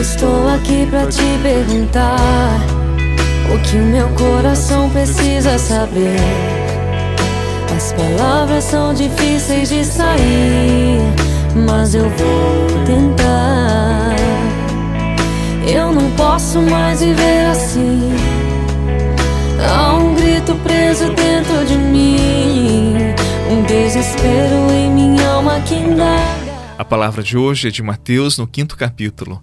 estou aqui pra te perguntar o que o meu coração precisa saber. As palavras são difíceis de sair, mas eu vou tentar. Eu não posso mais viver assim. Há um grito preso dentro de mim, um desespero em minha alma que indaga. A palavra de hoje é de Mateus, no quinto capítulo.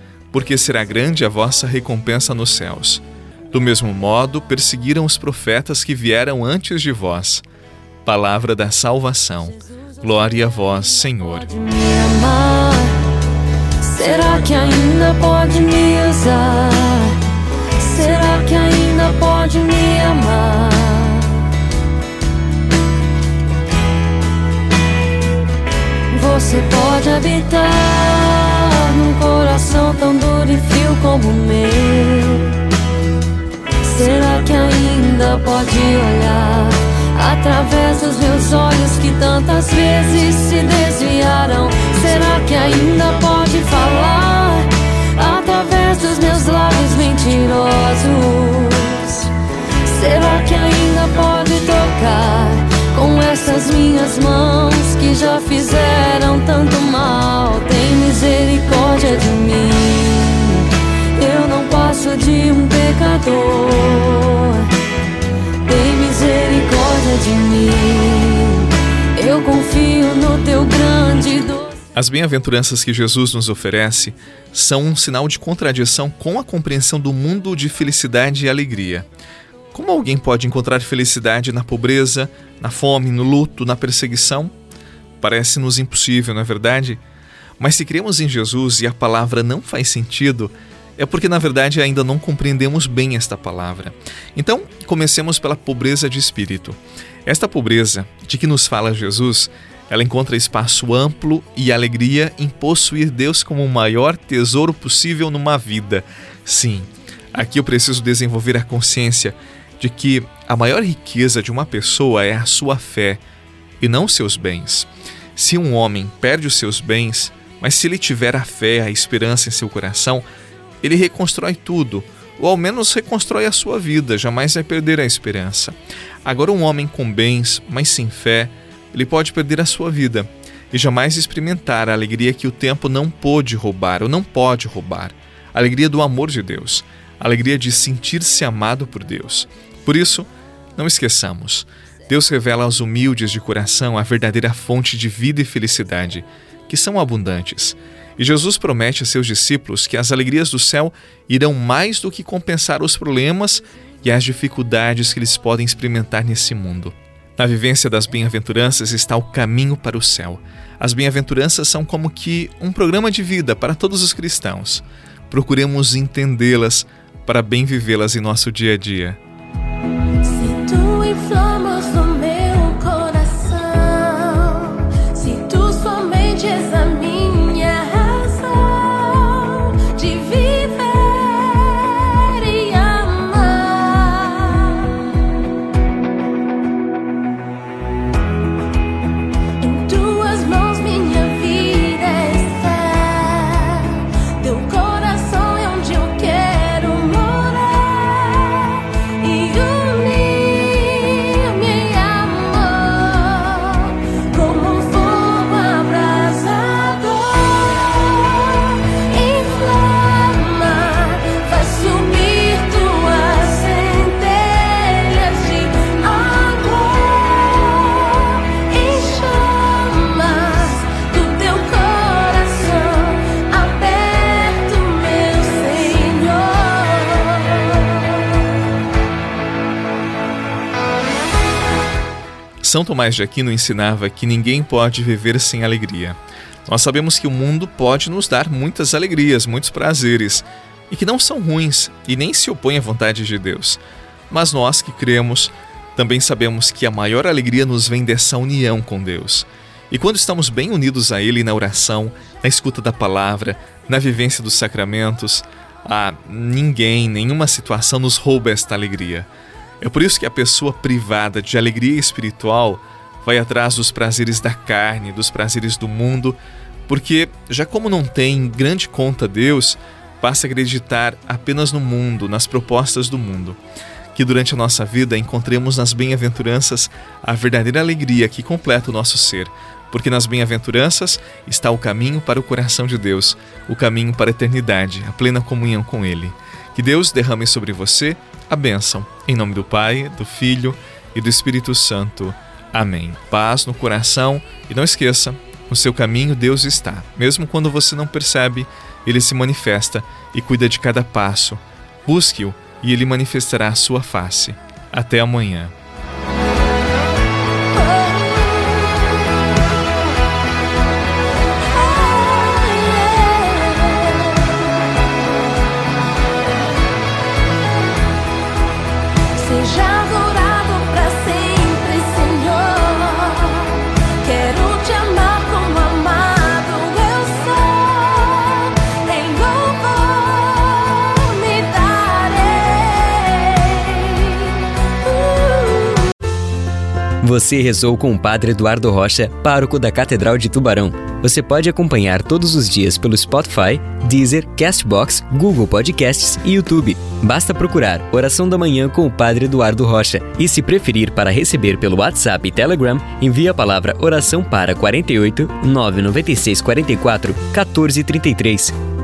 porque será grande a vossa recompensa nos céus. Do mesmo modo, perseguiram os profetas que vieram antes de vós. Palavra da salvação. Glória a vós, Senhor. Será que ainda pode me usar? Será que ainda pode me amar? Você pode habitar coração tão duro e frio como o meu. Será que ainda pode olhar através dos meus olhos que tantas vezes se desviaram? Será que ainda pode falar através dos meus lábios mentirosos? Será que ainda pode tocar com essas minhas mãos que já fizeram um pecador. Tem misericórdia de mim. Eu confio no teu grande. As bem-aventuranças que Jesus nos oferece são um sinal de contradição com a compreensão do mundo de felicidade e alegria. Como alguém pode encontrar felicidade na pobreza, na fome, no luto, na perseguição? Parece-nos impossível, não é verdade? Mas se cremos em Jesus e a palavra não faz sentido, é porque na verdade ainda não compreendemos bem esta palavra. Então, comecemos pela pobreza de espírito. Esta pobreza de que nos fala Jesus, ela encontra espaço amplo e alegria em possuir Deus como o maior tesouro possível numa vida. Sim, aqui eu preciso desenvolver a consciência de que a maior riqueza de uma pessoa é a sua fé e não seus bens. Se um homem perde os seus bens, mas se ele tiver a fé, a esperança em seu coração, ele reconstrói tudo, ou ao menos reconstrói a sua vida, jamais vai perder a esperança. Agora, um homem com bens, mas sem fé, ele pode perder a sua vida e jamais experimentar a alegria que o tempo não pôde roubar ou não pode roubar a alegria do amor de Deus, a alegria de sentir-se amado por Deus. Por isso, não esqueçamos, Deus revela aos humildes de coração a verdadeira fonte de vida e felicidade que são abundantes. E Jesus promete a seus discípulos que as alegrias do céu irão mais do que compensar os problemas e as dificuldades que eles podem experimentar nesse mundo. Na vivência das bem-aventuranças está o caminho para o céu. As bem-aventuranças são como que um programa de vida para todos os cristãos. Procuremos entendê-las para bem vivê-las em nosso dia a dia. São Tomás de Aquino ensinava que ninguém pode viver sem alegria. Nós sabemos que o mundo pode nos dar muitas alegrias, muitos prazeres, e que não são ruins e nem se opõem à vontade de Deus. Mas nós que cremos, também sabemos que a maior alegria nos vem dessa união com Deus. E quando estamos bem unidos a Ele na oração, na escuta da palavra, na vivência dos sacramentos, ah, ninguém, nenhuma situação nos rouba esta alegria. É por isso que a pessoa privada de alegria espiritual vai atrás dos prazeres da carne, dos prazeres do mundo, porque já como não tem grande conta Deus, passa a acreditar apenas no mundo, nas propostas do mundo. Que durante a nossa vida encontremos nas bem-aventuranças a verdadeira alegria que completa o nosso ser, porque nas bem-aventuranças está o caminho para o coração de Deus, o caminho para a eternidade, a plena comunhão com Ele. Que Deus derrame sobre você a bênção, em nome do Pai, do Filho e do Espírito Santo. Amém. Paz no coração e não esqueça, no seu caminho Deus está. Mesmo quando você não percebe, ele se manifesta e cuida de cada passo. Busque-o e ele manifestará a sua face. Até amanhã. Você rezou com o Padre Eduardo Rocha, pároco da Catedral de Tubarão. Você pode acompanhar todos os dias pelo Spotify, Deezer, Castbox, Google Podcasts e YouTube. Basta procurar Oração da Manhã com o Padre Eduardo Rocha. E se preferir para receber pelo WhatsApp e Telegram, envie a palavra oração para 48 996 44 1433.